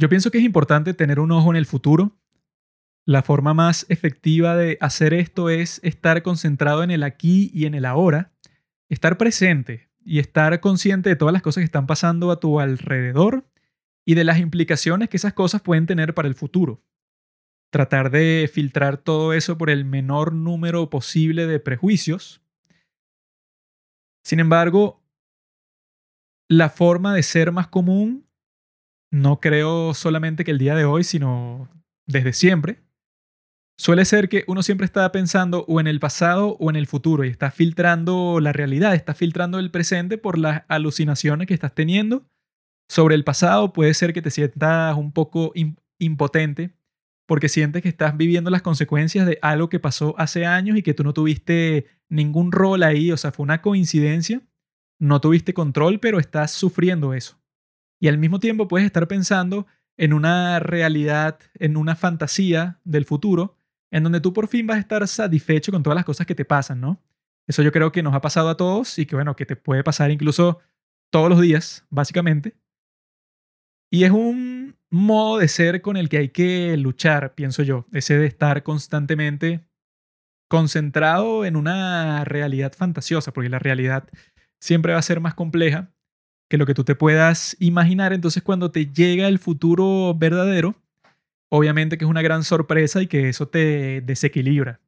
Yo pienso que es importante tener un ojo en el futuro. La forma más efectiva de hacer esto es estar concentrado en el aquí y en el ahora, estar presente y estar consciente de todas las cosas que están pasando a tu alrededor y de las implicaciones que esas cosas pueden tener para el futuro. Tratar de filtrar todo eso por el menor número posible de prejuicios. Sin embargo, la forma de ser más común, no creo solamente que el día de hoy, sino desde siempre, suele ser que uno siempre está pensando o en el pasado o en el futuro y está filtrando la realidad, está filtrando el presente por las alucinaciones que estás teniendo sobre el pasado. Puede ser que te sientas un poco impotente porque sientes que estás viviendo las consecuencias de algo que pasó hace años y que tú no tuviste ningún rol ahí, o sea, fue una coincidencia, no tuviste control, pero estás sufriendo eso. Y al mismo tiempo puedes estar pensando en una realidad, en una fantasía del futuro, en donde tú por fin vas a estar satisfecho con todas las cosas que te pasan, ¿no? Eso yo creo que nos ha pasado a todos y que bueno, que te puede pasar incluso todos los días, básicamente. Y es un modo de ser con el que hay que luchar, pienso yo, ese de estar constantemente concentrado en una realidad fantasiosa, porque la realidad siempre va a ser más compleja que lo que tú te puedas imaginar. Entonces cuando te llega el futuro verdadero, obviamente que es una gran sorpresa y que eso te desequilibra.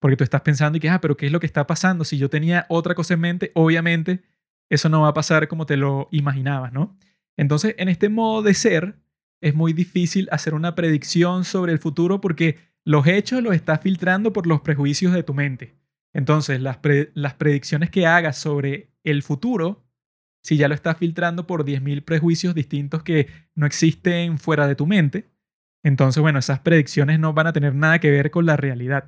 Porque tú estás pensando y que, ah, pero ¿qué es lo que está pasando? Si yo tenía otra cosa en mente, obviamente eso no va a pasar como te lo imaginabas, ¿no? Entonces, en este modo de ser, es muy difícil hacer una predicción sobre el futuro porque los hechos los estás filtrando por los prejuicios de tu mente. Entonces, las, predicciones que hagas sobre el futuro, si ya lo estás filtrando por 10.000 prejuicios distintos que no existen fuera de tu mente, entonces, bueno, esas predicciones no van a tener nada que ver con la realidad.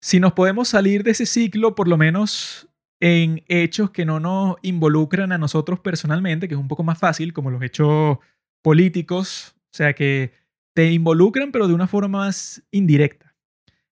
Si nos podemos salir de ese ciclo, por lo menos en hechos que no nos involucran a nosotros personalmente, que es un poco más fácil, como los hechos políticos, o sea, que te involucran, pero de una forma más indirecta.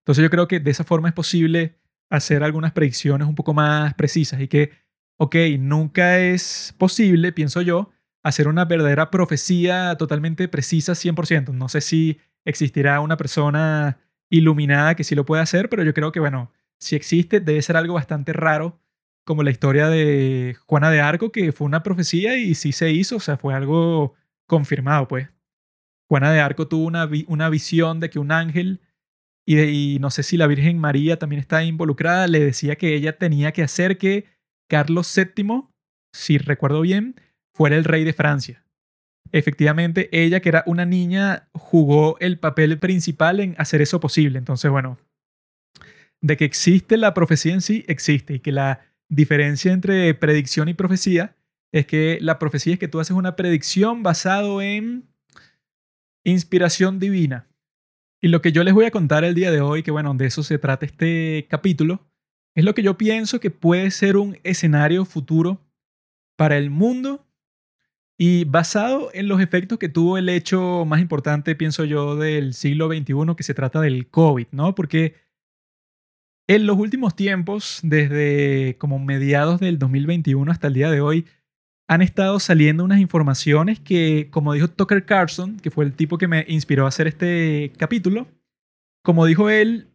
Entonces yo creo que de esa forma es posible hacer algunas predicciones un poco más precisas y que, ok, nunca es posible, pienso yo, hacer una verdadera profecía totalmente precisa 100%. No sé si existirá una persona iluminada que sí lo pueda hacer, pero yo creo que, bueno, si existe, debe ser algo bastante raro como la historia de Juana de Arco, que fue una profecía y sí se hizo, o sea, fue algo confirmado, pues. Juana de Arco tuvo una, una visión de que un ángel, y, y no sé si la Virgen María también está involucrada, le decía que ella tenía que hacer que Carlos VII, si recuerdo bien, fuera el rey de Francia. Efectivamente, ella, que era una niña, jugó el papel principal en hacer eso posible. Entonces, bueno, de que existe la profecía en sí, existe, y que la diferencia entre predicción y profecía es que la profecía es que tú haces una predicción basado en inspiración divina. Y lo que yo les voy a contar el día de hoy, que bueno, de eso se trata este capítulo, es lo que yo pienso que puede ser un escenario futuro para el mundo y basado en los efectos que tuvo el hecho más importante, pienso yo, del siglo XXI, que se trata del COVID, ¿no? Porque en los últimos tiempos, desde como mediados del 2021 hasta el día de hoy, han estado saliendo unas informaciones que, como dijo Tucker Carlson, que fue el tipo que me inspiró a hacer este capítulo, como dijo él,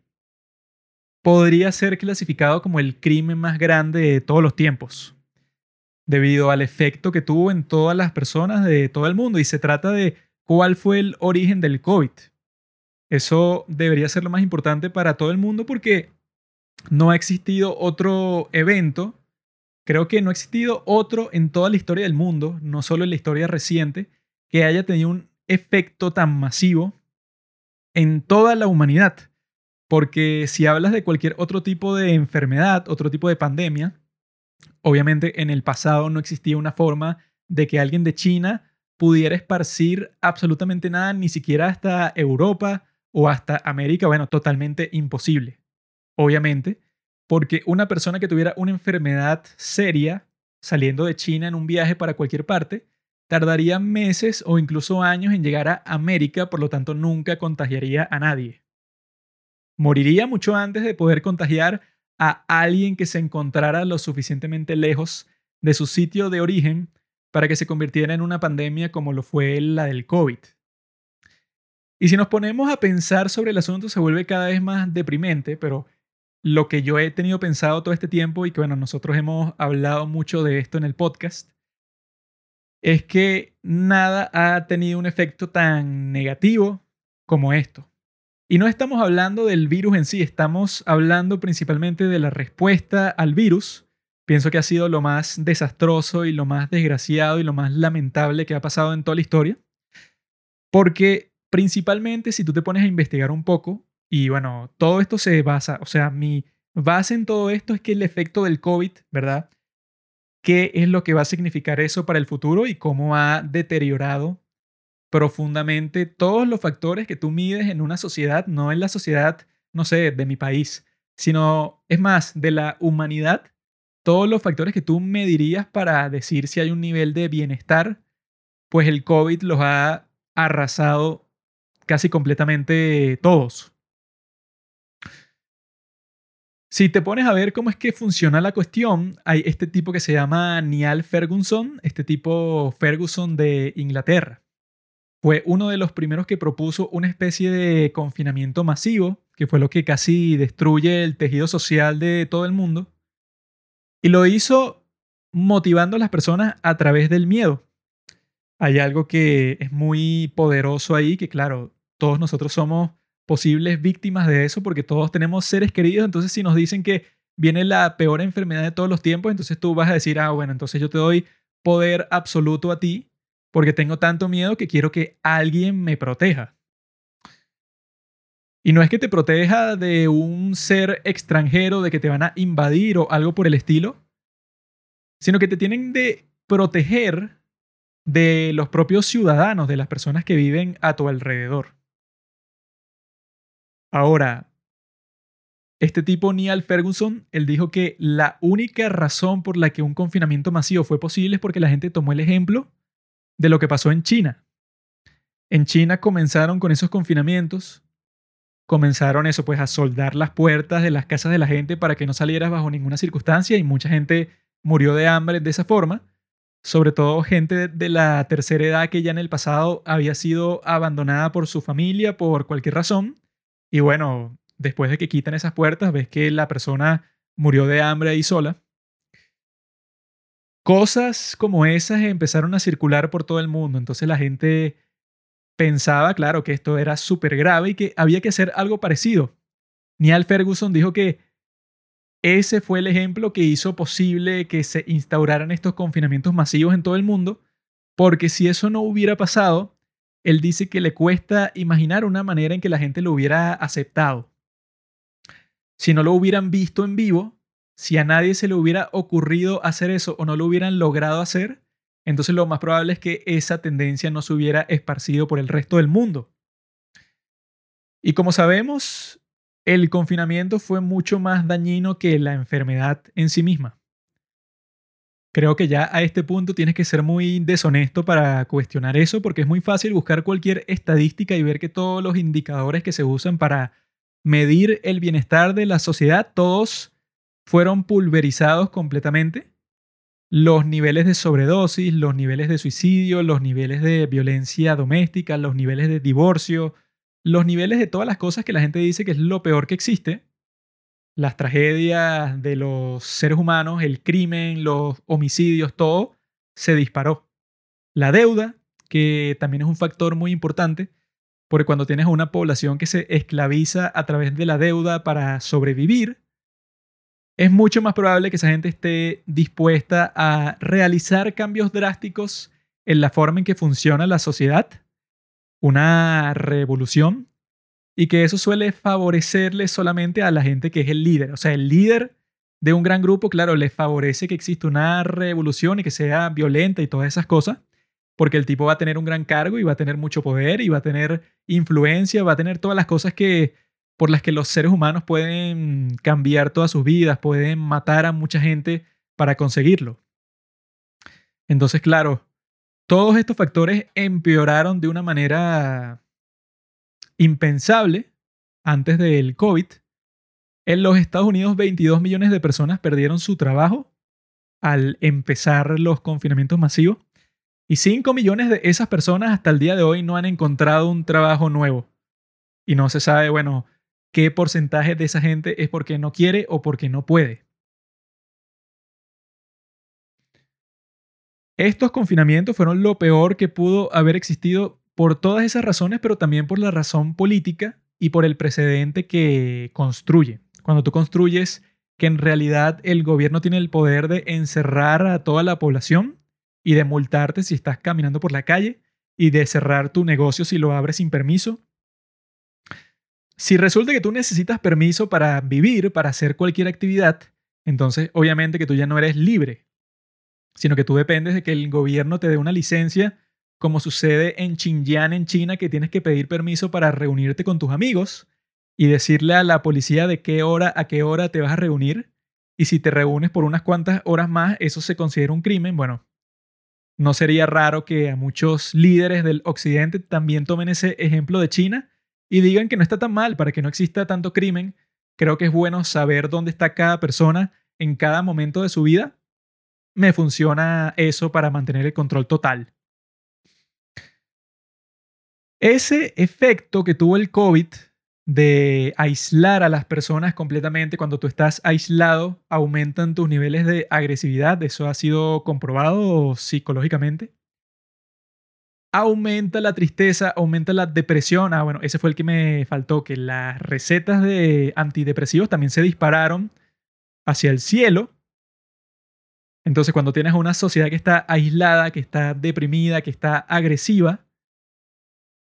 podría ser clasificado como el crimen más grande de todos los tiempos, debido al efecto que tuvo en todas las personas de todo el mundo. Y se trata de cuál fue el origen del COVID. Eso debería ser lo más importante para todo el mundo porque no ha existido otro evento, creo que no ha existido otro en toda la historia del mundo, no solo en la historia reciente, que haya tenido un efecto tan masivo en toda la humanidad. Porque si hablas de cualquier otro tipo de enfermedad, otro tipo de pandemia, obviamente en el pasado no existía una forma de que alguien de China pudiera esparcir absolutamente nada, ni siquiera hasta Europa o hasta América. Bueno, totalmente imposible obviamente, porque una persona que tuviera una enfermedad seria saliendo de China en un viaje para cualquier parte, tardaría meses o incluso años en llegar a América, por lo tanto nunca contagiaría a nadie. Moriría mucho antes de poder contagiar a alguien que se encontrara lo suficientemente lejos de su sitio de origen para que se convirtiera en una pandemia como lo fue la del COVID. Y si nos ponemos a pensar sobre el asunto se vuelve cada vez más deprimente, pero lo que yo he tenido pensado todo este tiempo y que bueno, nosotros hemos hablado mucho de esto en el podcast, es que nada ha tenido un efecto tan negativo como esto. Y no estamos hablando del virus en sí, estamos hablando principalmente de la respuesta al virus. Pienso que ha sido lo más desastroso y lo más desgraciado y lo más lamentable que ha pasado en toda la historia. Porque principalmente si tú te pones a investigar un poco, y bueno, todo esto se basa, o sea, mi base en todo esto es que el efecto del COVID, ¿verdad? ¿Qué es lo que va a significar eso para el futuro y cómo ha deteriorado profundamente todos los factores que tú mides en una sociedad, no en la sociedad, no sé, de mi país, sino, es más, de la humanidad, todos los factores que tú medirías para decir si hay un nivel de bienestar, pues el COVID los ha arrasado casi completamente todos. Si te pones a ver cómo es que funciona la cuestión, hay este tipo que se llama Niall Ferguson, este tipo Ferguson de Inglaterra. Fue uno de los primeros que propuso una especie de confinamiento masivo, que fue lo que casi destruye el tejido social de todo el mundo. Y lo hizo motivando a las personas a través del miedo. Hay algo que es muy poderoso ahí, que claro, todos nosotros somos posibles víctimas de eso porque todos tenemos seres queridos, entonces si nos dicen que viene la peor enfermedad de todos los tiempos, entonces tú vas a decir, ah, bueno, entonces yo te doy poder absoluto a ti porque tengo tanto miedo que quiero que alguien me proteja. Y no es que te proteja de un ser extranjero, de que te van a invadir o algo por el estilo, sino que te tienen de proteger de los propios ciudadanos, de las personas que viven a tu alrededor. Ahora, este tipo Neil Ferguson, él dijo que la única razón por la que un confinamiento masivo fue posible es porque la gente tomó el ejemplo de lo que pasó en China. En China comenzaron con esos confinamientos, comenzaron eso pues a soldar las puertas de las casas de la gente para que no salieras bajo ninguna circunstancia y mucha gente murió de hambre de esa forma, sobre todo gente de la tercera edad que ya en el pasado había sido abandonada por su familia por cualquier razón y bueno, después de que quitan esas puertas, ves que la persona murió de hambre ahí sola. Cosas como esas empezaron a circular por todo el mundo. Entonces la gente pensaba, claro, que esto era súper grave y que había que hacer algo parecido. Neil Ferguson dijo que ese fue el ejemplo que hizo posible que se instauraran estos confinamientos masivos en todo el mundo, porque si eso no hubiera pasado, él dice que le cuesta imaginar una manera en que la gente lo hubiera aceptado. Si no lo hubieran visto en vivo, si a nadie se le hubiera ocurrido hacer eso o no lo hubieran logrado hacer, entonces lo más probable es que esa tendencia no se hubiera esparcido por el resto del mundo. Y como sabemos, el confinamiento fue mucho más dañino que la enfermedad en sí misma. Creo que ya a este punto tienes que ser muy deshonesto para cuestionar eso porque es muy fácil buscar cualquier estadística y ver que todos los indicadores que se usan para medir el bienestar de la sociedad, todos fueron pulverizados completamente. Los niveles de sobredosis, los niveles de suicidio, los niveles de violencia doméstica, los niveles de divorcio, los niveles de todas las cosas que la gente dice que es lo peor que existe, las tragedias de los seres humanos, el crimen, los homicidios, todo se disparó. La deuda, que también es un factor muy importante, porque cuando tienes una población que se esclaviza a través de la deuda para sobrevivir, es mucho más probable que esa gente esté dispuesta a realizar cambios drásticos en la forma en que funciona la sociedad, una revolución y que eso suele favorecerle solamente a la gente que es el líder. O sea, el líder de un gran grupo, claro, le favorece que exista una revolución y que sea violenta y todas esas cosas, porque el tipo va a tener un gran cargo y va a tener mucho poder y va a tener influencia, va a tener todas las cosas que por las que los seres humanos pueden cambiar todas sus vidas, pueden matar a mucha gente para conseguirlo. Entonces, claro, todos estos factores empeoraron de una manera impensable antes del COVID. En los Estados Unidos 22 millones de personas perdieron su trabajo al empezar los confinamientos masivos. Y 5 millones de esas personas hasta el día de hoy no han encontrado un trabajo nuevo. Y no se sabe, bueno, qué porcentaje de esa gente es porque no quiere o porque no puede. Estos confinamientos fueron lo peor que pudo haber existido por todas esas razones, pero también por la razón política y por el precedente que construye. Cuando tú construyes que en realidad el gobierno tiene el poder de encerrar a toda la población y de multarte si estás caminando por la calle y de cerrar tu negocio si lo abres sin permiso. Si resulta que tú necesitas permiso para vivir, para hacer cualquier actividad, entonces obviamente que tú ya no eres libre, sino que tú dependes de que el gobierno te dé una licencia, como sucede en Xinjiang, en China, que tienes que pedir permiso para reunirte con tus amigos y decirle a la policía de qué hora a qué hora te vas a reunir. Y si te reúnes por unas cuantas horas más, eso se considera un crimen. Bueno, no sería raro que a muchos líderes del occidente también tomen ese ejemplo de China y digan que no está tan mal para que no exista tanto crimen. Creo que es bueno saber dónde está cada persona en cada momento de su vida me funciona eso para mantener el control total. Ese efecto que tuvo el COVID de aislar a las personas completamente cuando tú estás aislado, aumentan tus niveles de agresividad, eso ha sido comprobado psicológicamente. Aumenta la tristeza, aumenta la depresión. Ah, bueno, ese fue el que me faltó, que las recetas de antidepresivos también se dispararon hacia el cielo. Entonces, cuando tienes una sociedad que está aislada, que está deprimida, que está agresiva,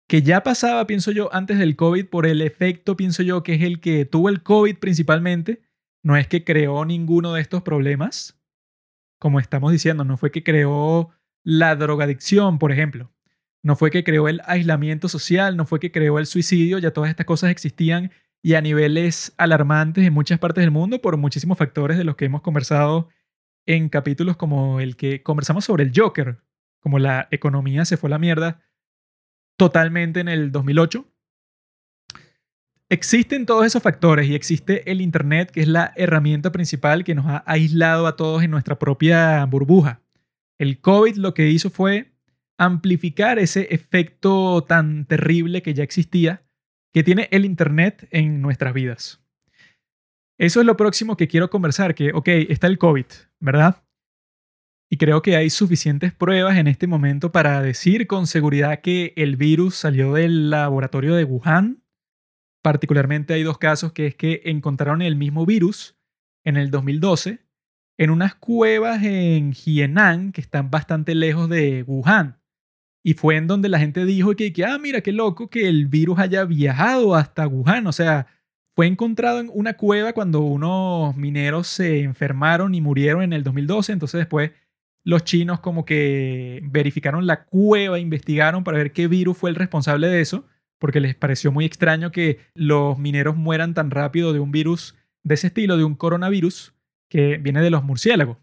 que ya pasaba, pienso yo, antes del COVID por el efecto, pienso yo, que es el que tuvo el COVID principalmente, no es que creó ninguno de estos problemas, como estamos diciendo, no fue que creó la drogadicción, por ejemplo, no fue que creó el aislamiento social, no fue que creó el suicidio, ya todas estas cosas existían y a niveles alarmantes en muchas partes del mundo por muchísimos factores de los que hemos conversado en capítulos como el que conversamos sobre el Joker, como la economía se fue la mierda totalmente en el 2008. Existen todos esos factores y existe el Internet, que es la herramienta principal que nos ha aislado a todos en nuestra propia burbuja. El COVID lo que hizo fue amplificar ese efecto tan terrible que ya existía, que tiene el Internet en nuestras vidas. Eso es lo próximo que quiero conversar, que, ok, está el COVID, ¿verdad? Y creo que hay suficientes pruebas en este momento para decir con seguridad que el virus salió del laboratorio de Wuhan. Particularmente hay dos casos que es que encontraron el mismo virus en el 2012 en unas cuevas en Hienan que están bastante lejos de Wuhan. Y fue en donde la gente dijo que, ah, mira, qué loco que el virus haya viajado hasta Wuhan. O sea, fue encontrado en una cueva cuando unos mineros se enfermaron y murieron en el 2012. Entonces después los chinos como que verificaron la cueva, investigaron para ver qué virus fue el responsable de eso, porque les pareció muy extraño que los mineros mueran tan rápido de un virus de ese estilo, de un coronavirus que viene de los murciélagos.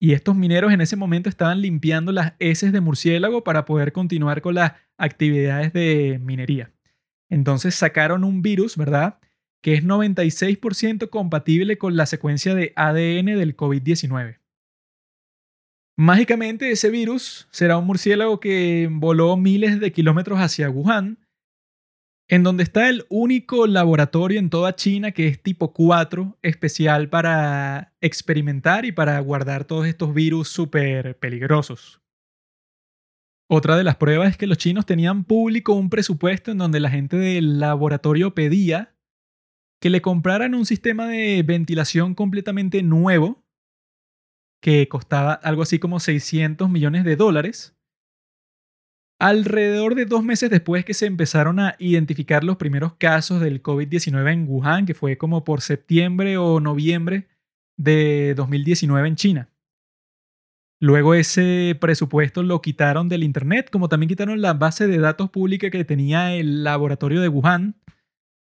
Y estos mineros en ese momento estaban limpiando las heces de murciélago para poder continuar con las actividades de minería. Entonces sacaron un virus, ¿verdad? que es 96% compatible con la secuencia de ADN del COVID-19. Mágicamente ese virus será un murciélago que voló miles de kilómetros hacia Wuhan, en donde está el único laboratorio en toda China que es tipo 4, especial para experimentar y para guardar todos estos virus súper peligrosos. Otra de las pruebas es que los chinos tenían público un presupuesto en donde la gente del laboratorio pedía que le compraran un sistema de ventilación completamente nuevo que costaba algo así como 600 millones de dólares. Alrededor de dos meses después que se empezaron a identificar los primeros casos del COVID-19 en Wuhan, que fue como por septiembre o noviembre de 2019 en China. Luego ese presupuesto lo quitaron del Internet, como también quitaron la base de datos pública que tenía el laboratorio de Wuhan,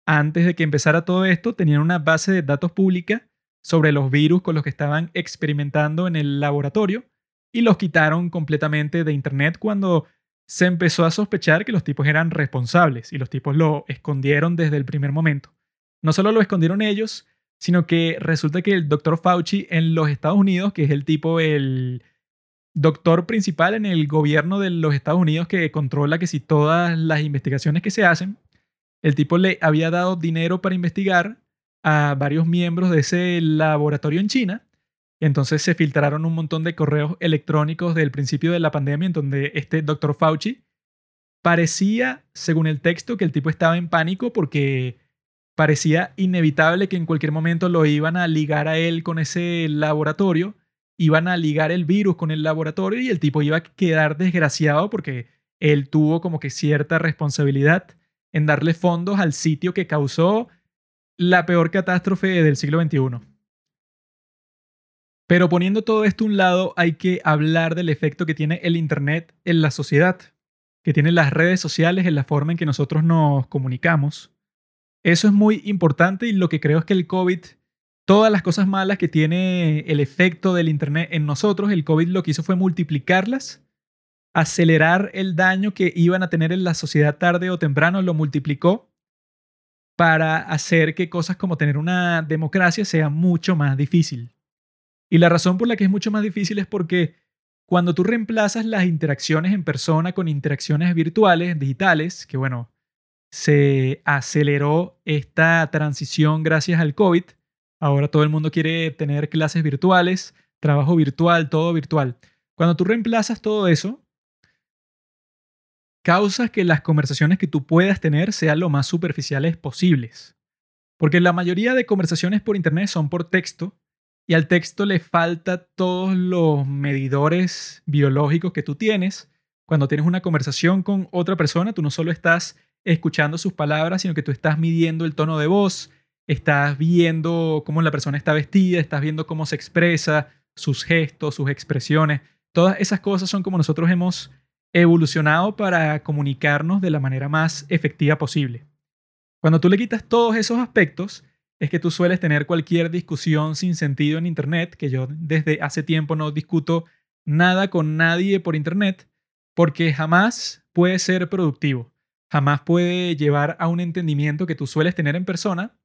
antes de que empezara todo esto, tenían una base de datos pública sobre los virus con los que estaban experimentando en el laboratorio y los quitaron completamente de Internet cuando se empezó a sospechar que los tipos eran responsables y los tipos lo escondieron desde el primer momento. No solo lo escondieron ellos, sino que resulta que el doctor Fauci en los Estados Unidos, que es el tipo, el doctor principal en el gobierno de los Estados Unidos que controla que si todas las investigaciones que se hacen, el tipo le había dado dinero para investigar a varios miembros de ese laboratorio en China. Entonces se filtraron un montón de correos electrónicos del principio de la pandemia en donde este doctor Fauci parecía, según el texto, que el tipo estaba en pánico porque parecía inevitable que en cualquier momento lo iban a ligar a él con ese laboratorio, iban a ligar el virus con el laboratorio y el tipo iba a quedar desgraciado porque él tuvo como que cierta responsabilidad en darle fondos al sitio que causó la peor catástrofe del siglo XXI. Pero poniendo todo esto a un lado, hay que hablar del efecto que tiene el Internet en la sociedad, que tienen las redes sociales en la forma en que nosotros nos comunicamos. Eso es muy importante y lo que creo es que el COVID, todas las cosas malas que tiene el efecto del Internet en nosotros, el COVID lo que hizo fue multiplicarlas, acelerar el daño que iban a tener en la sociedad tarde o temprano, lo multiplicó para hacer que cosas como tener una democracia sea mucho más difícil. Y la razón por la que es mucho más difícil es porque cuando tú reemplazas las interacciones en persona con interacciones virtuales, digitales, que bueno, se aceleró esta transición gracias al COVID. Ahora todo el mundo quiere tener clases virtuales, trabajo virtual, todo virtual. Cuando tú reemplazas todo eso, causas que las conversaciones que tú puedas tener sean lo más superficiales posibles. Porque la mayoría de conversaciones por Internet son por texto y al texto le falta todos los medidores biológicos que tú tienes. Cuando tienes una conversación con otra persona, tú no solo estás escuchando sus palabras, sino que tú estás midiendo el tono de voz, estás viendo cómo la persona está vestida, estás viendo cómo se expresa, sus gestos, sus expresiones. Todas esas cosas son como nosotros hemos evolucionado para comunicarnos de la manera más efectiva posible. Cuando tú le quitas todos esos aspectos, es que tú sueles tener cualquier discusión sin sentido en Internet, que yo desde hace tiempo no discuto nada con nadie por Internet, porque jamás puede ser productivo jamás puede llevar a un entendimiento que tú sueles tener en persona.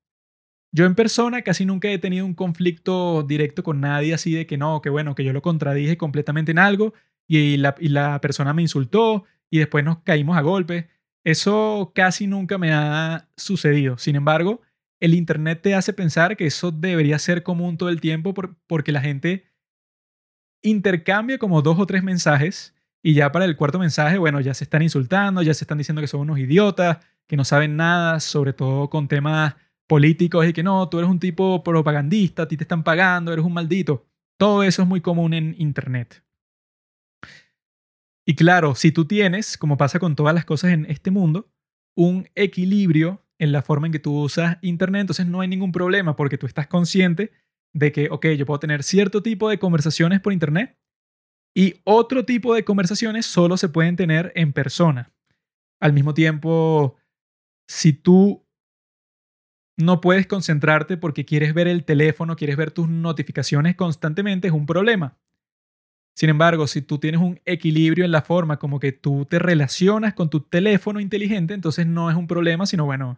Yo en persona casi nunca he tenido un conflicto directo con nadie así de que no, que bueno, que yo lo contradije completamente en algo y la, y la persona me insultó y después nos caímos a golpe. Eso casi nunca me ha sucedido. Sin embargo, el Internet te hace pensar que eso debería ser común todo el tiempo porque la gente intercambia como dos o tres mensajes y ya para el cuarto mensaje, bueno, ya se están insultando, ya se están diciendo que son unos idiotas, que no saben nada, sobre todo con temas políticos y que no, tú eres un tipo propagandista, a ti te están pagando, eres un maldito. Todo eso es muy común en Internet. Y claro, si tú tienes, como pasa con todas las cosas en este mundo, un equilibrio en la forma en que tú usas Internet, entonces no hay ningún problema porque tú estás consciente de que, ok, yo puedo tener cierto tipo de conversaciones por Internet y otro tipo de conversaciones solo se pueden tener en persona. Al mismo tiempo, si tú no puedes concentrarte porque quieres ver el teléfono, quieres ver tus notificaciones constantemente, es un problema. Sin embargo, si tú tienes un equilibrio en la forma como que tú te relacionas con tu teléfono inteligente, entonces no es un problema, sino bueno,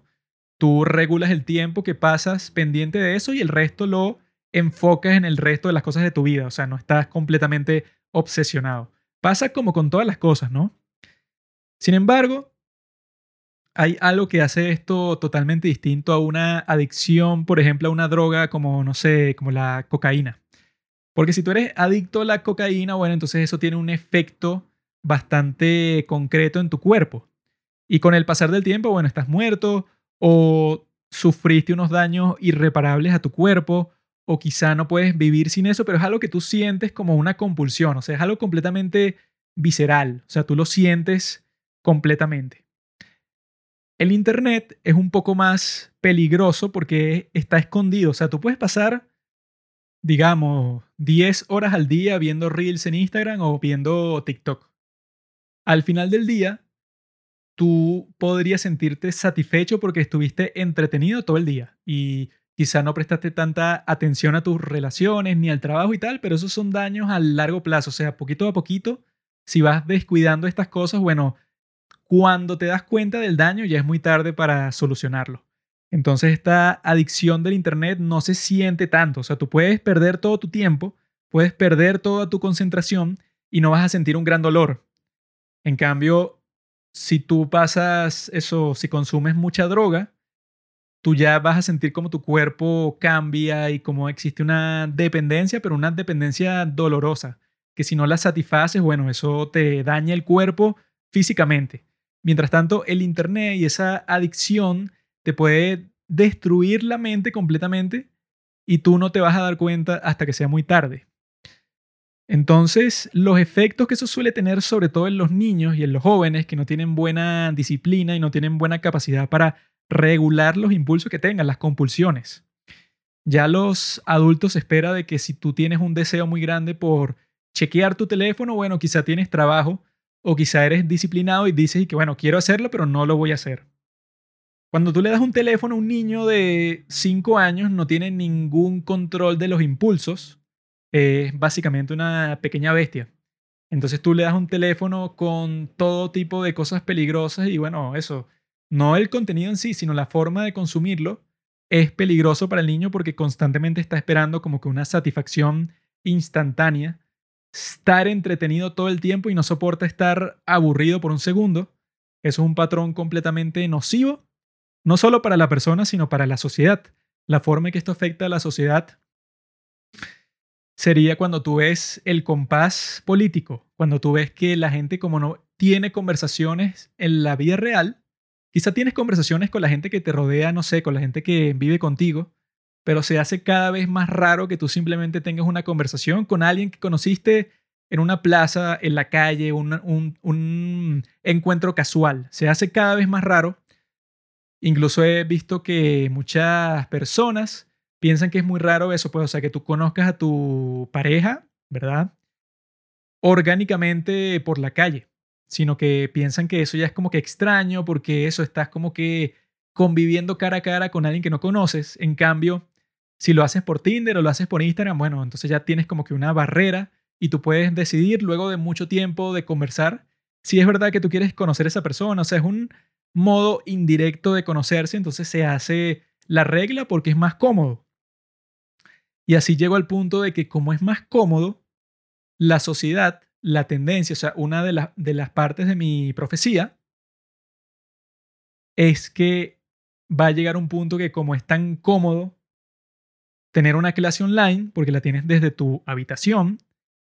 tú regulas el tiempo que pasas pendiente de eso y el resto lo enfocas en el resto de las cosas de tu vida. O sea, no estás completamente obsesionado. Pasa como con todas las cosas, ¿no? Sin embargo, hay algo que hace esto totalmente distinto a una adicción, por ejemplo, a una droga como, no sé, como la cocaína. Porque si tú eres adicto a la cocaína, bueno, entonces eso tiene un efecto bastante concreto en tu cuerpo. Y con el pasar del tiempo, bueno, estás muerto o sufriste unos daños irreparables a tu cuerpo o quizá no puedes vivir sin eso, pero es algo que tú sientes como una compulsión, o sea, es algo completamente visceral, o sea, tú lo sientes completamente. El Internet es un poco más peligroso porque está escondido, o sea, tú puedes pasar, digamos, 10 horas al día viendo reels en Instagram o viendo TikTok. Al final del día, tú podrías sentirte satisfecho porque estuviste entretenido todo el día y quizá no prestaste tanta atención a tus relaciones ni al trabajo y tal, pero esos son daños a largo plazo, o sea, poquito a poquito, si vas descuidando estas cosas, bueno, cuando te das cuenta del daño ya es muy tarde para solucionarlo. Entonces esta adicción del Internet no se siente tanto, o sea, tú puedes perder todo tu tiempo, puedes perder toda tu concentración y no vas a sentir un gran dolor. En cambio, si tú pasas eso, si consumes mucha droga, tú ya vas a sentir como tu cuerpo cambia y como existe una dependencia, pero una dependencia dolorosa, que si no la satisfaces, bueno, eso te daña el cuerpo físicamente. Mientras tanto, el Internet y esa adicción te puede destruir la mente completamente y tú no te vas a dar cuenta hasta que sea muy tarde. Entonces, los efectos que eso suele tener sobre todo en los niños y en los jóvenes que no tienen buena disciplina y no tienen buena capacidad para regular los impulsos que tengan, las compulsiones. Ya los adultos espera de que si tú tienes un deseo muy grande por chequear tu teléfono, bueno, quizá tienes trabajo o quizá eres disciplinado y dices que, bueno, quiero hacerlo, pero no lo voy a hacer. Cuando tú le das un teléfono a un niño de 5 años, no tiene ningún control de los impulsos. Es básicamente una pequeña bestia. Entonces tú le das un teléfono con todo tipo de cosas peligrosas y bueno, eso, no el contenido en sí, sino la forma de consumirlo, es peligroso para el niño porque constantemente está esperando como que una satisfacción instantánea, estar entretenido todo el tiempo y no soporta estar aburrido por un segundo. Eso es un patrón completamente nocivo, no solo para la persona, sino para la sociedad. La forma en que esto afecta a la sociedad sería cuando tú ves el compás político, cuando tú ves que la gente como no tiene conversaciones en la vida real, Quizá tienes conversaciones con la gente que te rodea, no sé, con la gente que vive contigo, pero se hace cada vez más raro que tú simplemente tengas una conversación con alguien que conociste en una plaza, en la calle, un, un encuentro casual. Se hace cada vez más raro. Incluso he visto que muchas personas piensan que es muy raro eso, pues, o sea, que tú conozcas a tu pareja, ¿verdad? Orgánicamente por la calle sino que piensan que eso ya es como que extraño porque eso estás como que conviviendo cara a cara con alguien que no conoces. En cambio, si lo haces por Tinder o lo haces por Instagram, bueno, entonces ya tienes como que una barrera y tú puedes decidir luego de mucho tiempo de conversar si es verdad que tú quieres conocer a esa persona. O sea, es un modo indirecto de conocerse, entonces se hace la regla porque es más cómodo. Y así llego al punto de que como es más cómodo, la sociedad la tendencia, o sea, una de, de las partes de mi profecía es que va a llegar un punto que como es tan cómodo tener una clase online, porque la tienes desde tu habitación,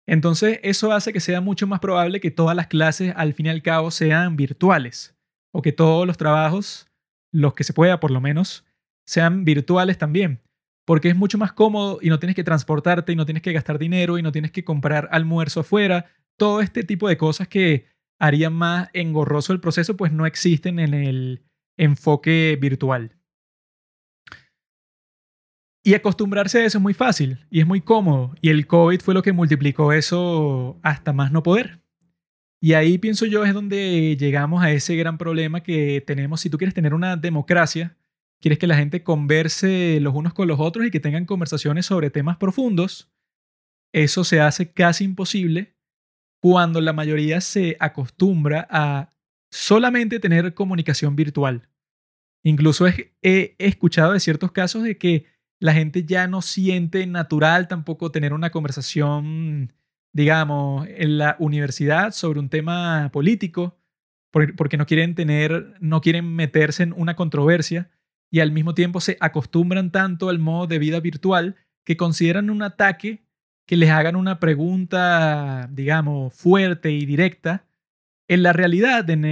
entonces eso hace que sea mucho más probable que todas las clases al fin y al cabo sean virtuales, o que todos los trabajos, los que se pueda por lo menos, sean virtuales también porque es mucho más cómodo y no tienes que transportarte y no tienes que gastar dinero y no tienes que comprar almuerzo afuera todo este tipo de cosas que harían más engorroso el proceso, pues no existen en el enfoque virtual. Y acostumbrarse a eso es muy fácil y es muy cómodo. Y el COVID fue lo que multiplicó eso hasta más no poder. Y ahí pienso yo es donde llegamos a ese gran problema que tenemos. Si tú quieres tener una democracia, quieres que la gente converse los unos con los otros y que tengan conversaciones sobre temas profundos, eso se hace casi imposible cuando la mayoría se acostumbra a solamente tener comunicación virtual. Incluso he, escuchado de ciertos casos de que la gente ya no siente natural tampoco tener una conversación, digamos, en la universidad sobre un tema político, porque no quieren tener, no quieren meterse en una controversia y al mismo tiempo se acostumbran tanto al modo de vida virtual que consideran un ataque que les hagan una pregunta, digamos, fuerte y directa en la realidad, en,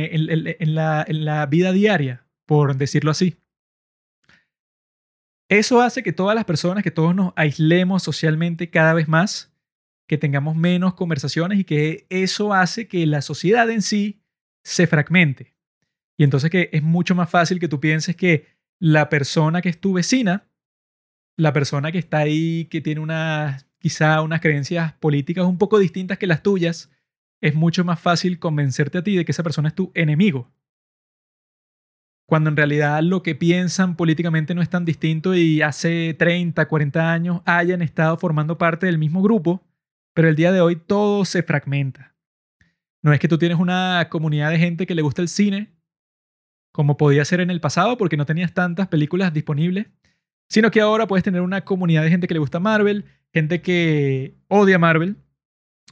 la, en la vida diaria, por decirlo así. Eso hace que todas las personas, que todos nos aislemos socialmente cada vez más, que tengamos menos conversaciones y que eso hace que la sociedad en sí se fragmente. Y entonces que es mucho más fácil que tú pienses que la persona que es tu vecina, la persona que está ahí, que tiene una quizá unas creencias políticas un poco distintas que las tuyas, es mucho más fácil convencerte a ti de que esa persona es tu enemigo. Cuando en realidad lo que piensan políticamente no es tan distinto y hace 30, 40 años hayan estado formando parte del mismo grupo, pero el día de hoy todo se fragmenta. No es que tú tienes una comunidad de gente que le gusta el cine, como podía ser en el pasado porque no tenías tantas películas disponibles, sino que ahora puedes tener una comunidad de gente que le gusta Marvel, gente que odia Marvel,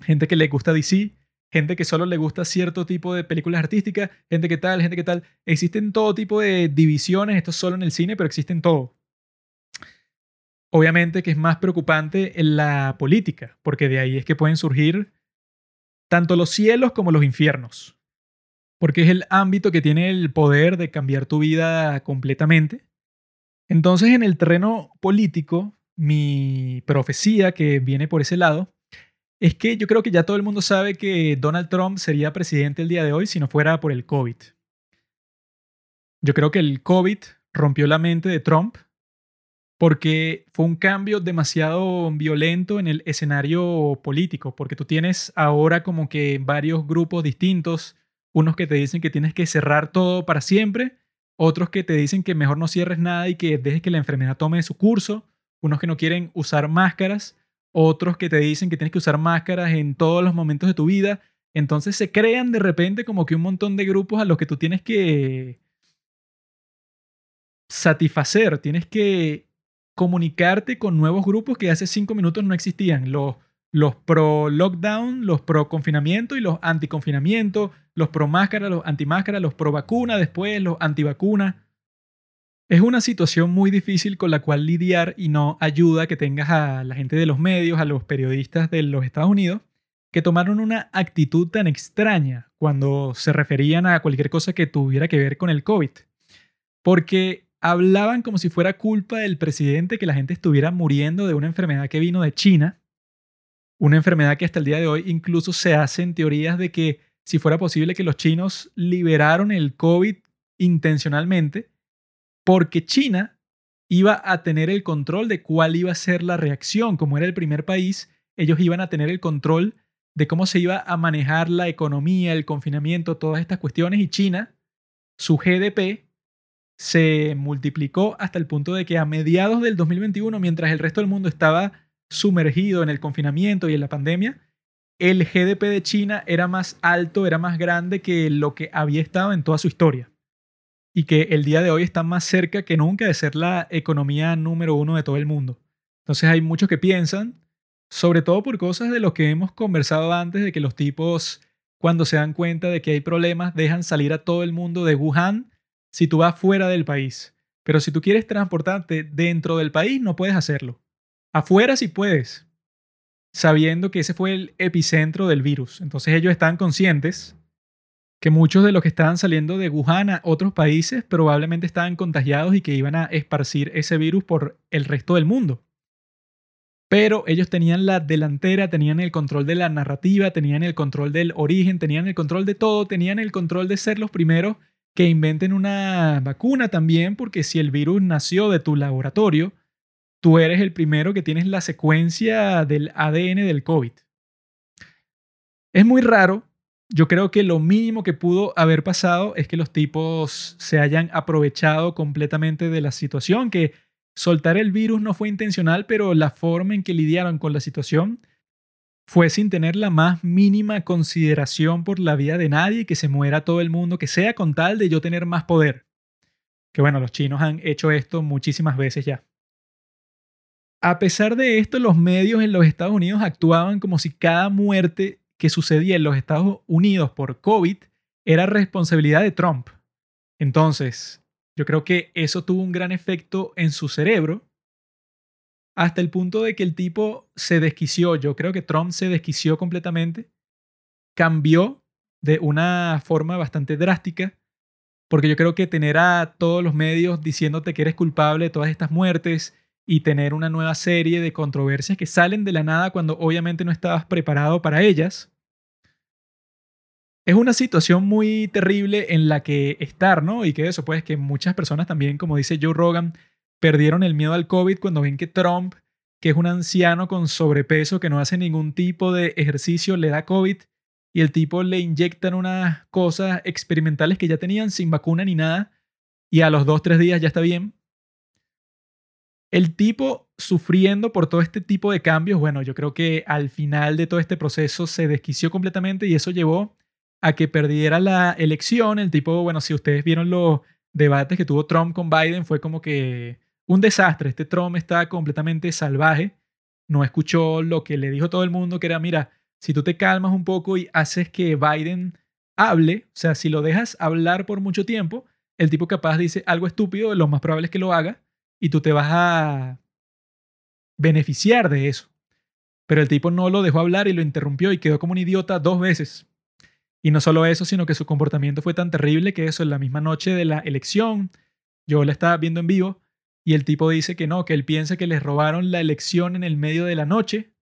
gente que le gusta DC, gente que solo le gusta cierto tipo de películas artísticas, gente que tal, gente que tal. Existen todo tipo de divisiones, esto es solo en el cine, pero existen todo. Obviamente que es más preocupante en la política, porque de ahí es que pueden surgir tanto los cielos como los infiernos, porque es el ámbito que tiene el poder de cambiar tu vida completamente. Entonces, en el terreno político, mi profecía que viene por ese lado es que yo creo que ya todo el mundo sabe que Donald Trump sería presidente el día de hoy si no fuera por el COVID. Yo creo que el COVID rompió la mente de Trump porque fue un cambio demasiado violento en el escenario político, porque tú tienes ahora como que varios grupos distintos, unos que te dicen que tienes que cerrar todo para siempre, otros que te dicen que mejor no cierres nada y que dejes que la enfermedad tome su curso, unos que no quieren usar máscaras, otros que te dicen que tienes que usar máscaras en todos los momentos de tu vida. Entonces se crean de repente como que un montón de grupos a los que tú tienes que satisfacer, tienes que comunicarte con nuevos grupos que hace cinco minutos no existían. Los, los pro lockdown, los pro confinamiento y los anti confinamiento, los pro máscara, los anti máscara, los pro vacuna, después los anti vacuna. Es una situación muy difícil con la cual lidiar y no ayuda que tengas a la gente de los medios, a los periodistas de los Estados Unidos, que tomaron una actitud tan extraña cuando se referían a cualquier cosa que tuviera que ver con el COVID. Porque hablaban como si fuera culpa del presidente que la gente estuviera muriendo de una enfermedad que vino de China, una enfermedad que hasta el día de hoy incluso se hacen teorías de que si fuera posible que los chinos liberaron el COVID intencionalmente, porque China iba a tener el control de cuál iba a ser la reacción. Como era el primer país, ellos iban a tener el control de cómo se iba a manejar la economía, el confinamiento, todas estas cuestiones. Y China, su GDP, se multiplicó hasta el punto de que a mediados del 2021, mientras el resto del mundo estaba sumergido en el confinamiento y en la pandemia, el GDP de China era más alto, era más grande que lo que había estado en toda su historia y que el día de hoy está más cerca que nunca de ser la economía número uno de todo el mundo. Entonces hay muchos que piensan, sobre todo por cosas de lo que hemos conversado antes, de que los tipos cuando se dan cuenta de que hay problemas dejan salir a todo el mundo de Wuhan si tú vas fuera del país. Pero si tú quieres transportarte dentro del país, no puedes hacerlo. Afuera sí puedes, sabiendo que ese fue el epicentro del virus. Entonces ellos están conscientes que muchos de los que estaban saliendo de Wuhan otros países probablemente estaban contagiados y que iban a esparcir ese virus por el resto del mundo. Pero ellos tenían la delantera, tenían el control de la narrativa, tenían el control del origen, tenían el control de todo, tenían el control de ser los primeros que inventen una vacuna también, porque si el virus nació de tu laboratorio, tú eres el primero que tienes la secuencia del ADN del COVID. Es muy raro yo creo que lo mínimo que pudo haber pasado es que los tipos se hayan aprovechado completamente de la situación, que soltar el virus no fue intencional, pero la forma en que lidiaron con la situación fue sin tener la más mínima consideración por la vida de nadie, que se muera todo el mundo, que sea con tal de yo tener más poder. Que bueno, los chinos han hecho esto muchísimas veces ya. A pesar de esto, los medios en los Estados Unidos actuaban como si cada muerte que sucedía en los Estados Unidos por COVID era responsabilidad de Trump. Entonces, yo creo que eso tuvo un gran efecto en su cerebro hasta el punto de que el tipo se desquició. Yo creo que Trump se desquició completamente, cambió de una forma bastante drástica, porque yo creo que tener a todos los medios diciéndote que eres culpable de todas estas muertes y tener una nueva serie de controversias que salen de la nada cuando obviamente no estabas preparado para ellas. Es una situación muy terrible en la que estar, ¿no? Y que eso, pues, que muchas personas también, como dice Joe Rogan, perdieron el miedo al COVID cuando ven que Trump, que es un anciano con sobrepeso que no hace ningún tipo de ejercicio, le da COVID y el tipo le inyectan unas cosas experimentales que ya tenían sin vacuna ni nada y a los dos, tres días ya está bien. El tipo sufriendo por todo este tipo de cambios, bueno, yo creo que al final de todo este proceso se desquició completamente y eso llevó a que perdiera la elección. El tipo, bueno, si ustedes vieron los debates que tuvo Trump con Biden, fue como que un desastre. Este Trump está completamente salvaje. No escuchó lo que le dijo todo el mundo, que era, mira, si tú te calmas un poco y haces que Biden hable, o sea, si lo dejas hablar por mucho tiempo, el tipo capaz dice algo estúpido, lo más probable es que lo haga y tú te vas a beneficiar de eso. Pero el tipo no lo dejó hablar y lo interrumpió y quedó como un idiota dos veces. Y no solo eso, sino que su comportamiento fue tan terrible que eso en la misma noche de la elección, yo la estaba viendo en vivo y el tipo dice que no, que él piensa que les robaron la elección en el medio de la noche.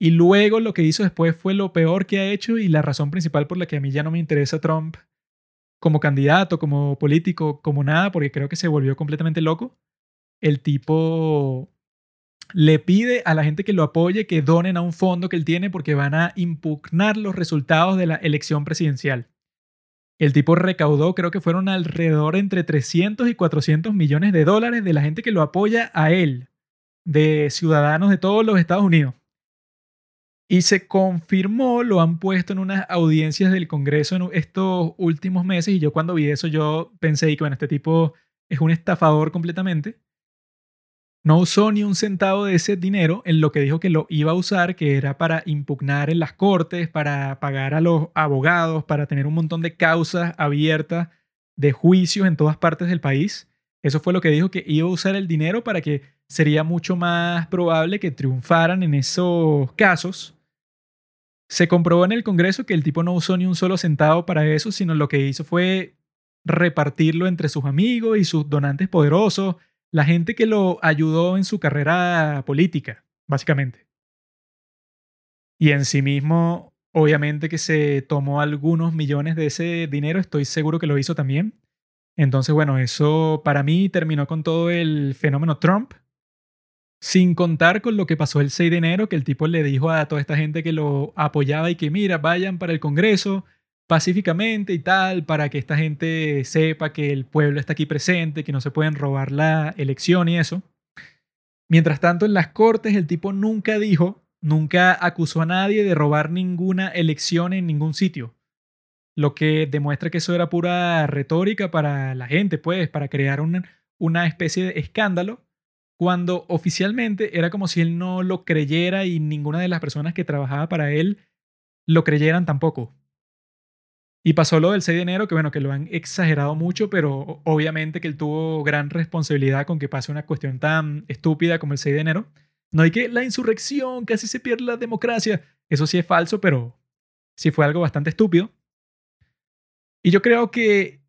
Y luego lo que hizo después fue lo peor que ha hecho y la razón principal por la que a mí ya no me interesa Trump como candidato, como político, como nada, porque creo que se volvió completamente loco. El tipo le pide a la gente que lo apoye que donen a un fondo que él tiene porque van a impugnar los resultados de la elección presidencial. El tipo recaudó, creo que fueron alrededor entre 300 y 400 millones de dólares de la gente que lo apoya a él, de ciudadanos de todos los Estados Unidos. Y se confirmó, lo han puesto en unas audiencias del Congreso en estos últimos meses y yo cuando vi eso yo pensé que bueno, este tipo es un estafador completamente no usó ni un centavo de ese dinero en lo que dijo que lo iba a usar, que era para impugnar en las cortes, para pagar a los abogados, para tener un montón de causas abiertas de juicios en todas partes del país. Eso fue lo que dijo que iba a usar el dinero para que sería mucho más probable que triunfaran en esos casos. Se comprobó en el Congreso que el tipo no usó ni un solo centavo para eso, sino lo que hizo fue repartirlo entre sus amigos y sus donantes poderosos, la gente que lo ayudó en su carrera política, básicamente. Y en sí mismo, obviamente que se tomó algunos millones de ese dinero, estoy seguro que lo hizo también. Entonces, bueno, eso para mí terminó con todo el fenómeno Trump, sin contar con lo que pasó el 6 de enero, que el tipo le dijo a toda esta gente que lo apoyaba y que mira, vayan para el Congreso, pacíficamente y tal, para que esta gente sepa que el pueblo está aquí presente, que no se pueden robar la elección y eso. Mientras tanto, en las cortes el tipo nunca dijo, nunca acusó a nadie de robar ninguna elección en ningún sitio. Lo que demuestra que eso era pura retórica para la gente, pues, para crear una, una especie de escándalo, cuando oficialmente era como si él no lo creyera y ninguna de las personas que trabajaba para él lo creyeran tampoco. Y pasó lo del 6 de enero, que bueno, que lo han exagerado mucho, pero obviamente que él tuvo gran responsabilidad con que pase una cuestión tan estúpida como el 6 de enero. No hay que la insurrección, casi se pierde la democracia. Eso sí es falso, pero sí fue algo bastante estúpido. Y yo creo que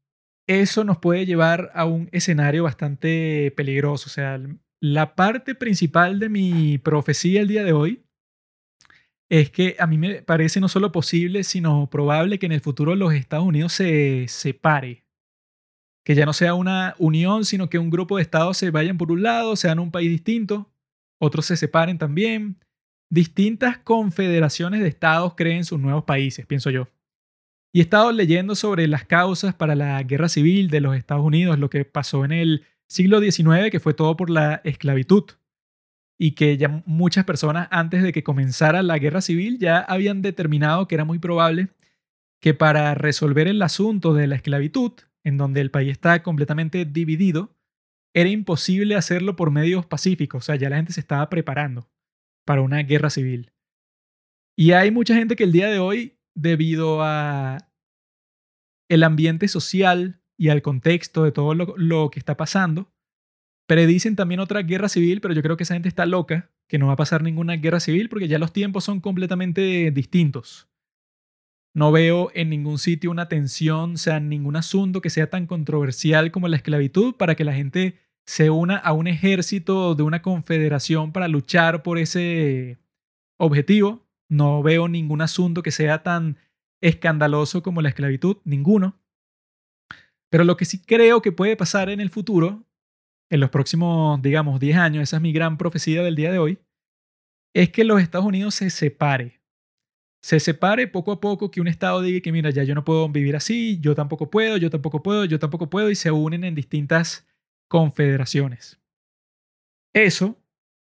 eso nos puede llevar a un escenario bastante peligroso. O sea, la parte principal de mi profecía el día de hoy es que a mí me parece no solo posible, sino probable que en el futuro los Estados Unidos se separe. Que ya no sea una unión, sino que un grupo de estados se vayan por un lado, sean un país distinto, otros se separen también. Distintas confederaciones de estados creen sus nuevos países, pienso yo. Y he estado leyendo sobre las causas para la guerra civil de los Estados Unidos, lo que pasó en el siglo XIX, que fue todo por la esclavitud y que ya muchas personas antes de que comenzara la guerra civil ya habían determinado que era muy probable que para resolver el asunto de la esclavitud, en donde el país está completamente dividido, era imposible hacerlo por medios pacíficos, o sea, ya la gente se estaba preparando para una guerra civil. Y hay mucha gente que el día de hoy, debido a el ambiente social y al contexto de todo lo, lo que está pasando, Predicen también otra guerra civil, pero yo creo que esa gente está loca, que no va a pasar ninguna guerra civil porque ya los tiempos son completamente distintos. No veo en ningún sitio una tensión, o sea, ningún asunto que sea tan controversial como la esclavitud para que la gente se una a un ejército de una confederación para luchar por ese objetivo. No veo ningún asunto que sea tan escandaloso como la esclavitud, ninguno. Pero lo que sí creo que puede pasar en el futuro en los próximos, digamos, 10 años, esa es mi gran profecía del día de hoy, es que los Estados Unidos se separe. Se separe poco a poco, que un Estado diga que, mira, ya yo no puedo vivir así, yo tampoco puedo, yo tampoco puedo, yo tampoco puedo, y se unen en distintas confederaciones. Eso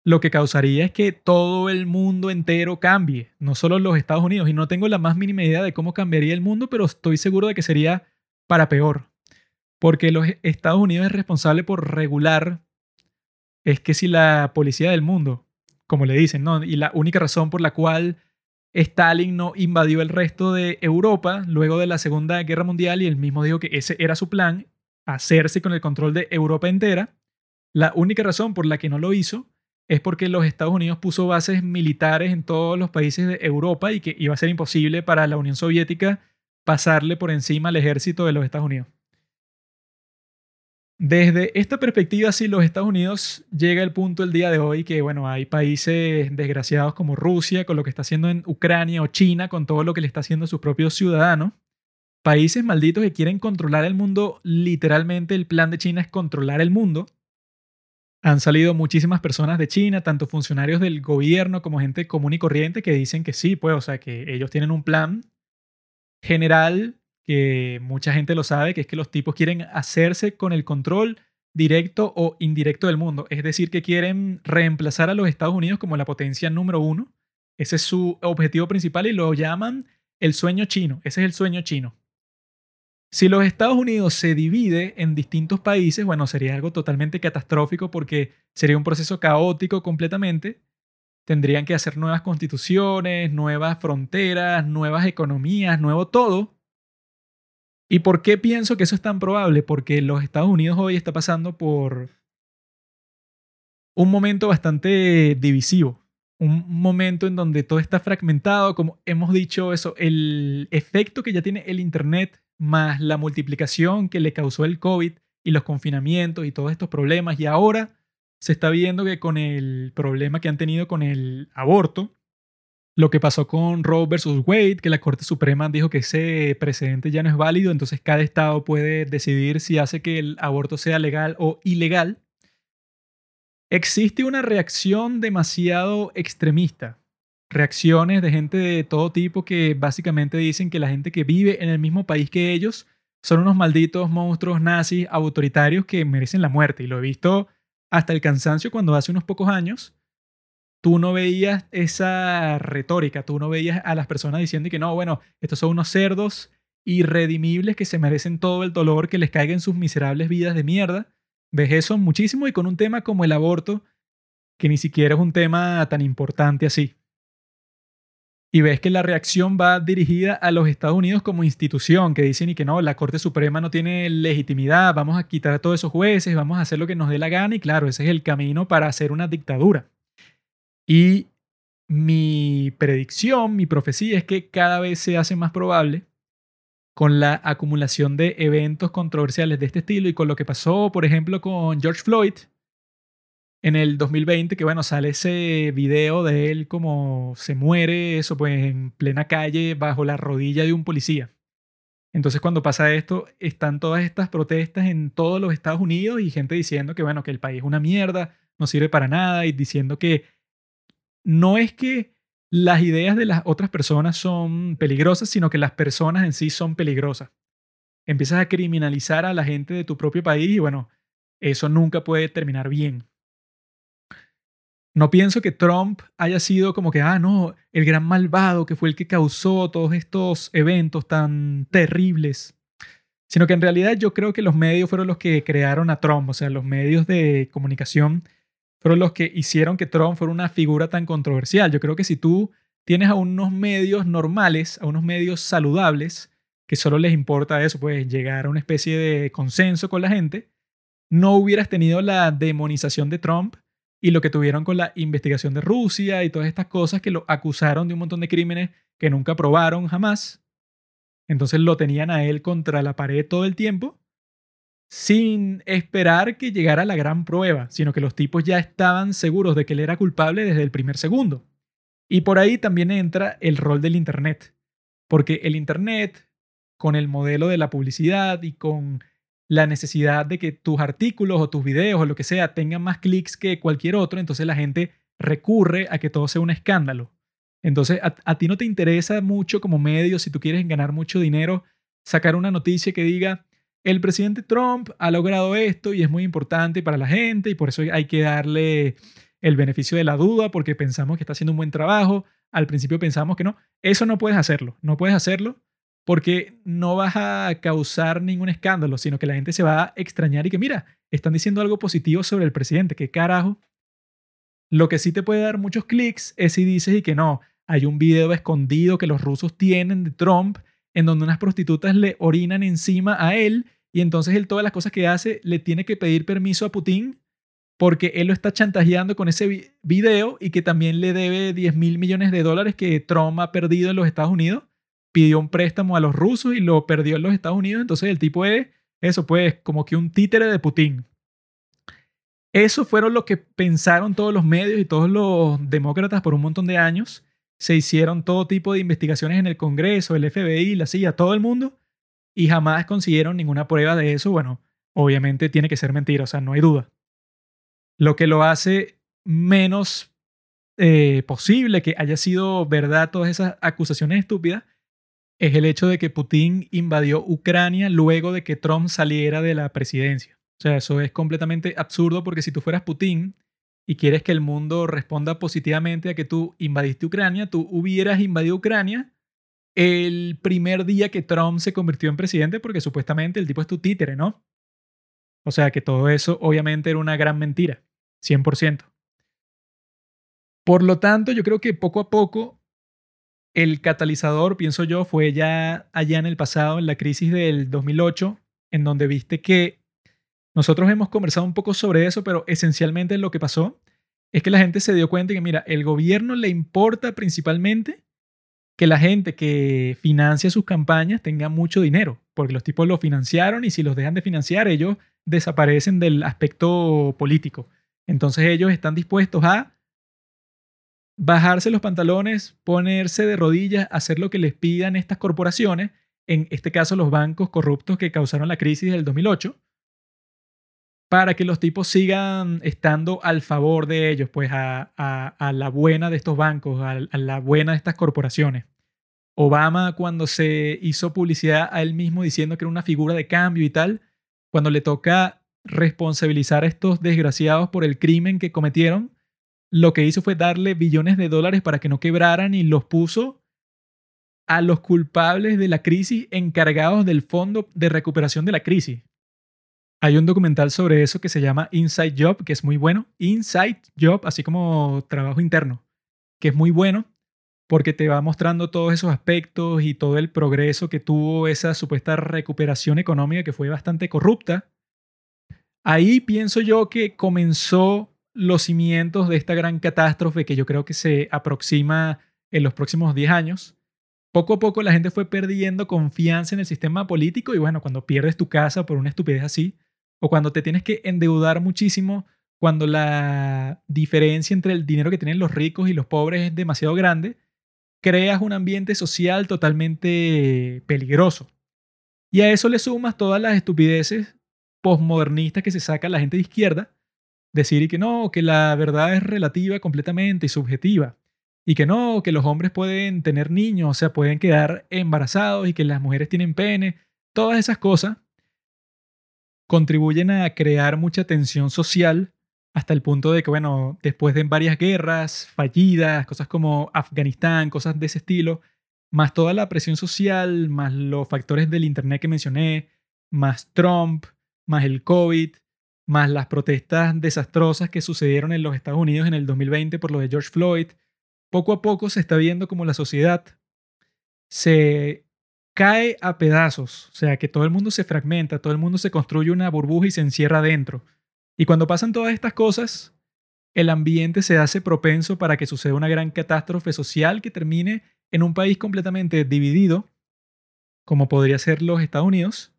lo que causaría es que todo el mundo entero cambie, no solo los Estados Unidos. Y no tengo la más mínima idea de cómo cambiaría el mundo, pero estoy seguro de que sería para peor. Porque los Estados Unidos es responsable por regular, es que si la policía del mundo, como le dicen, ¿no? Y la única razón por la cual Stalin no invadió el resto de Europa luego de la Segunda Guerra Mundial y él mismo dijo que ese era su plan, hacerse con el control de Europa entera. La única razón por la que no lo hizo es porque los Estados Unidos puso bases militares en todos los países de Europa y que iba a ser imposible para la Unión Soviética pasarle por encima al ejército de los Estados Unidos. Desde esta perspectiva, si los Estados Unidos llega el punto el día de hoy que, bueno, hay países desgraciados como Rusia con lo que está haciendo en Ucrania o China con todo lo que le está haciendo a sus propios ciudadanos, países malditos que quieren controlar el mundo, literalmente el plan de China es controlar el mundo. Han salido muchísimas personas de China, tanto funcionarios del gobierno como gente común y corriente, que dicen que sí, pues, o sea, que ellos tienen un plan general que mucha gente lo sabe, que es que los tipos quieren hacerse con el control directo o indirecto del mundo. Es decir, que quieren reemplazar a los Estados Unidos como la potencia número uno. Ese es su objetivo principal y lo llaman el sueño chino. Ese es el sueño chino. Si los Estados Unidos se divide en distintos países, bueno, sería algo totalmente catastrófico porque sería un proceso caótico completamente. Tendrían que hacer nuevas constituciones, nuevas fronteras, nuevas economías, nuevo todo ¿Y por qué pienso que eso es tan probable? Porque los Estados Unidos hoy está pasando por un momento bastante divisivo, un momento en donde todo está fragmentado, como hemos dicho eso, el efecto que ya tiene el Internet más la multiplicación que le causó el COVID y los confinamientos y todos estos problemas, y ahora se está viendo que con el problema que han tenido con el aborto, lo que pasó con Roe versus Wade, que la Corte Suprema dijo que ese precedente ya no es válido, entonces cada estado puede decidir si hace que el aborto sea legal o ilegal. Existe una reacción demasiado extremista, reacciones de gente de todo tipo que básicamente dicen que la gente que vive en el mismo país que ellos son unos malditos monstruos nazis autoritarios que merecen la muerte. Y lo he visto hasta el cansancio cuando hace unos pocos años tú no veías esa retórica, tú no veías a las personas diciendo que no, bueno, estos son unos cerdos irredimibles que se merecen todo el dolor que les caiga en sus miserables vidas de mierda. Ves eso muchísimo y con un tema como el aborto, que ni siquiera es un tema tan importante así. Y ves que la reacción va dirigida a los Estados Unidos como institución, que dicen y que no, la Corte Suprema no tiene legitimidad, vamos a quitar a todos esos jueces, vamos a hacer lo que nos dé la gana y claro, ese es el camino para hacer una dictadura. Y mi predicción, mi profecía es que cada vez se hace más probable con la acumulación de eventos controversiales de este estilo y con lo que pasó, por ejemplo, con George Floyd en el 2020, que bueno, sale ese video de él como se muere, eso pues en plena calle bajo la rodilla de un policía. Entonces cuando pasa esto, están todas estas protestas en todos los Estados Unidos y gente diciendo que bueno, que el país es una mierda, no sirve para nada y diciendo que no es que las ideas de las otras personas son peligrosas, sino que las personas en sí son peligrosas. Empiezas a criminalizar a la gente de tu propio país y bueno, eso nunca puede terminar bien. No pienso que Trump haya sido como que, ah, no, el gran malvado que fue el que causó todos estos eventos tan terribles, sino que en realidad yo creo que los medios fueron los que crearon a Trump, o sea, los medios de comunicación fueron los que hicieron que Trump fuera una figura tan controversial. Yo creo que si tú tienes a unos medios normales, a unos medios saludables, que solo les importa eso, pues llegar a una especie de consenso con la gente, no hubieras tenido la demonización de Trump y lo que tuvieron con la investigación de Rusia y todas estas cosas que lo acusaron de un montón de crímenes que nunca probaron jamás. Entonces lo tenían a él contra la pared todo el tiempo sin esperar que llegara la gran prueba, sino que los tipos ya estaban seguros de que él era culpable desde el primer segundo. Y por ahí también entra el rol del Internet, porque el Internet, con el modelo de la publicidad y con la necesidad de que tus artículos o tus videos o lo que sea tengan más clics que cualquier otro, entonces la gente recurre a que todo sea un escándalo. Entonces a, a ti no te interesa mucho como medio, si tú quieres ganar mucho dinero, sacar una noticia que diga, el presidente Trump ha logrado esto y es muy importante para la gente y por eso hay que darle el beneficio de la duda porque pensamos que está haciendo un buen trabajo. Al principio pensamos que no. Eso no puedes hacerlo. No puedes hacerlo porque no vas a causar ningún escándalo, sino que la gente se va a extrañar y que mira, están diciendo algo positivo sobre el presidente. ¿Qué carajo? Lo que sí te puede dar muchos clics es si dices y que no, hay un video escondido que los rusos tienen de Trump en donde unas prostitutas le orinan encima a él y entonces él todas las cosas que hace le tiene que pedir permiso a Putin porque él lo está chantajeando con ese video y que también le debe 10 mil millones de dólares que Trump ha perdido en los Estados Unidos. Pidió un préstamo a los rusos y lo perdió en los Estados Unidos. Entonces el tipo es, eso pues, como que un títere de Putin. Eso fueron lo que pensaron todos los medios y todos los demócratas por un montón de años. Se hicieron todo tipo de investigaciones en el Congreso, el FBI, la CIA, todo el mundo, y jamás consiguieron ninguna prueba de eso. Bueno, obviamente tiene que ser mentira, o sea, no hay duda. Lo que lo hace menos eh, posible que haya sido verdad todas esas acusaciones estúpidas es el hecho de que Putin invadió Ucrania luego de que Trump saliera de la presidencia. O sea, eso es completamente absurdo porque si tú fueras Putin y quieres que el mundo responda positivamente a que tú invadiste Ucrania, tú hubieras invadido Ucrania el primer día que Trump se convirtió en presidente porque supuestamente el tipo es tu títere, ¿no? O sea que todo eso obviamente era una gran mentira, 100%. Por lo tanto, yo creo que poco a poco el catalizador, pienso yo, fue ya allá en el pasado, en la crisis del 2008, en donde viste que nosotros hemos conversado un poco sobre eso, pero esencialmente lo que pasó es que la gente se dio cuenta que, mira, el gobierno le importa principalmente que la gente que financia sus campañas tenga mucho dinero, porque los tipos lo financiaron y si los dejan de financiar, ellos desaparecen del aspecto político. Entonces ellos están dispuestos a bajarse los pantalones, ponerse de rodillas, hacer lo que les pidan estas corporaciones, en este caso los bancos corruptos que causaron la crisis del 2008, para que los tipos sigan estando al favor de ellos, pues a, la buena de estos bancos, a, a la buena de estas corporaciones. Obama cuando se hizo publicidad a él mismo diciendo que era una figura de cambio y tal, cuando le toca responsabilizar a estos desgraciados por el crimen que cometieron, lo que hizo fue darle billones de dólares para que no quebraran y los puso a los culpables de la crisis encargados del fondo de recuperación de la crisis. Hay un documental sobre eso que se llama Inside Job, que es muy bueno. Inside Job, así como trabajo interno, que es muy bueno porque te va mostrando todos esos aspectos y todo el progreso que tuvo esa supuesta recuperación económica que fue bastante corrupta. Ahí pienso yo que comenzó los cimientos de esta gran catástrofe que yo creo que se aproxima en los próximos 10 años. Poco a poco la gente fue perdiendo confianza en el sistema político y bueno, cuando pierdes tu casa por una estupidez así, o cuando te tienes que endeudar muchísimo, cuando la diferencia entre el dinero que tienen los ricos y los pobres es demasiado grande, creas un ambiente social totalmente peligroso. Y a eso le sumas todas las estupideces postmodernistas que se saca la gente de izquierda, decir que no, que la verdad es relativa completamente y subjetiva, y que no, que los hombres pueden tener niños, o sea, pueden quedar embarazados y que las mujeres tienen pene, todas esas cosas contribuyen a crear mucha tensión social hasta el punto de que, bueno, después de varias guerras fallidas, cosas como Afganistán, cosas de ese estilo, más toda la presión social, más los factores del Internet que mencioné, más Trump, más el COVID, más las protestas desastrosas que sucedieron en los Estados Unidos en el 2020 por lo de George Floyd, poco a poco se está viendo como la sociedad se cae a pedazos, o sea, que todo el mundo se fragmenta, todo el mundo se construye una burbuja y se encierra dentro. Y cuando pasan todas estas cosas, el ambiente se hace propenso para que suceda una gran catástrofe social que termine en un país completamente dividido, como podría ser los Estados Unidos,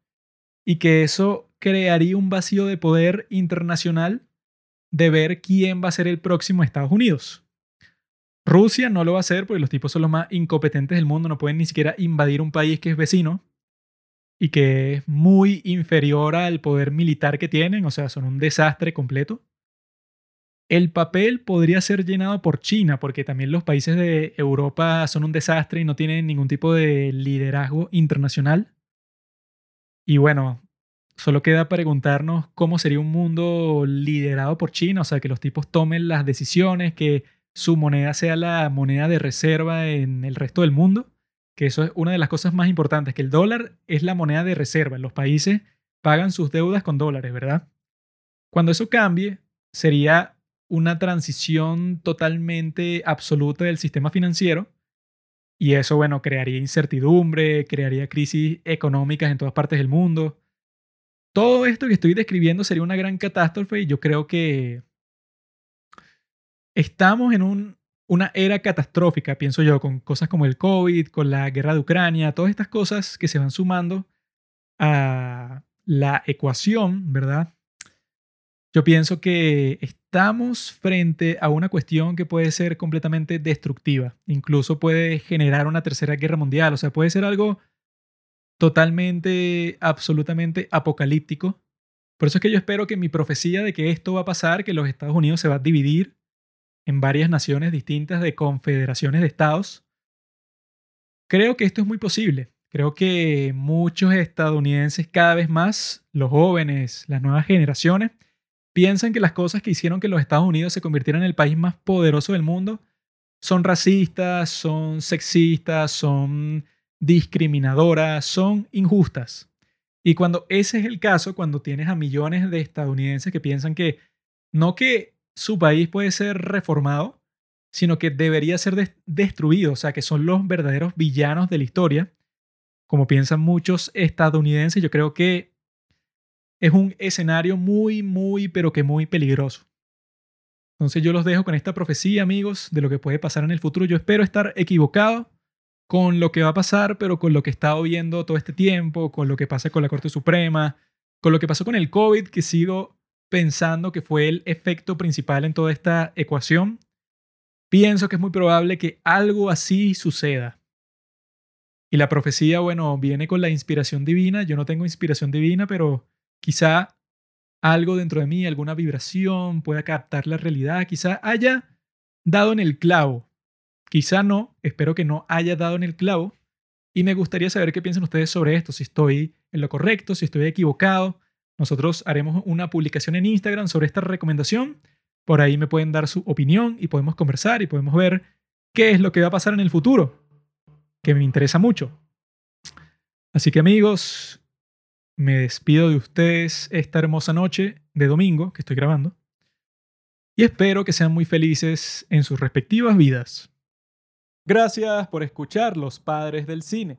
y que eso crearía un vacío de poder internacional de ver quién va a ser el próximo Estados Unidos. Rusia no lo va a hacer porque los tipos son los más incompetentes del mundo, no pueden ni siquiera invadir un país que es vecino y que es muy inferior al poder militar que tienen, o sea, son un desastre completo. El papel podría ser llenado por China, porque también los países de Europa son un desastre y no tienen ningún tipo de liderazgo internacional. Y bueno, solo queda preguntarnos cómo sería un mundo liderado por China, o sea, que los tipos tomen las decisiones, que su moneda sea la moneda de reserva en el resto del mundo que eso es una de las cosas más importantes, que el dólar es la moneda de reserva. Los países pagan sus deudas con dólares, ¿verdad? Cuando eso cambie, sería una transición totalmente absoluta del sistema financiero, Y eso, bueno, crearía incertidumbre, crearía crisis económicas en todas partes del mundo. Todo esto que estoy describiendo sería una gran catástrofe y yo creo que estamos en un, una era catastrófica, pienso yo, con cosas como el COVID, con la guerra de Ucrania, todas estas cosas que se van sumando a la ecuación, ¿verdad? Yo pienso que estamos frente a una cuestión que puede ser completamente destructiva, incluso puede generar una tercera guerra mundial, o sea, puede ser algo totalmente, absolutamente apocalíptico. Por eso es que yo espero que mi profecía de que esto va a pasar, que los Estados Unidos se va a dividir en varias naciones distintas de confederaciones de estados, creo que esto es muy posible. Creo que muchos estadounidenses, cada vez más, los jóvenes, las nuevas generaciones, piensan que las cosas que hicieron que los Estados Unidos se convirtieran en el país más poderoso del mundo son racistas, son sexistas, son discriminadoras, son injustas. Y cuando ese es el caso, cuando tienes a millones de estadounidenses que piensan que no que su país puede ser reformado, sino que debería ser destruido, o sea, que son los verdaderos villanos de la historia, como piensan muchos estadounidenses, yo creo que es un escenario muy, muy, pero que muy peligroso. Entonces yo los dejo con esta profecía, amigos, de lo que puede pasar en el futuro. Yo espero estar equivocado con lo que va a pasar, pero con lo que he estado viendo todo este tiempo, con lo que pasa con la Corte Suprema, con lo que pasó con el COVID, que sigo pensando que fue el efecto principal en toda esta ecuación, pienso que es muy probable que algo así suceda. Y la profecía, bueno, viene con la inspiración divina. Yo no tengo inspiración divina, pero quizá algo dentro de mí, alguna vibración pueda captar la realidad, quizá haya dado en el clavo. Quizá no, espero que no haya dado en el clavo. Y me gustaría saber qué piensan ustedes sobre esto, si estoy en lo correcto, si estoy equivocado, nosotros haremos una publicación en Instagram sobre esta recomendación. Por ahí me pueden dar su opinión y podemos conversar y podemos ver qué es lo que va a pasar en el futuro, que me interesa mucho. Así que amigos, me despido de ustedes esta hermosa noche de domingo que estoy grabando y espero que sean muy felices en sus respectivas vidas. Gracias por escuchar Los Padres del Cine.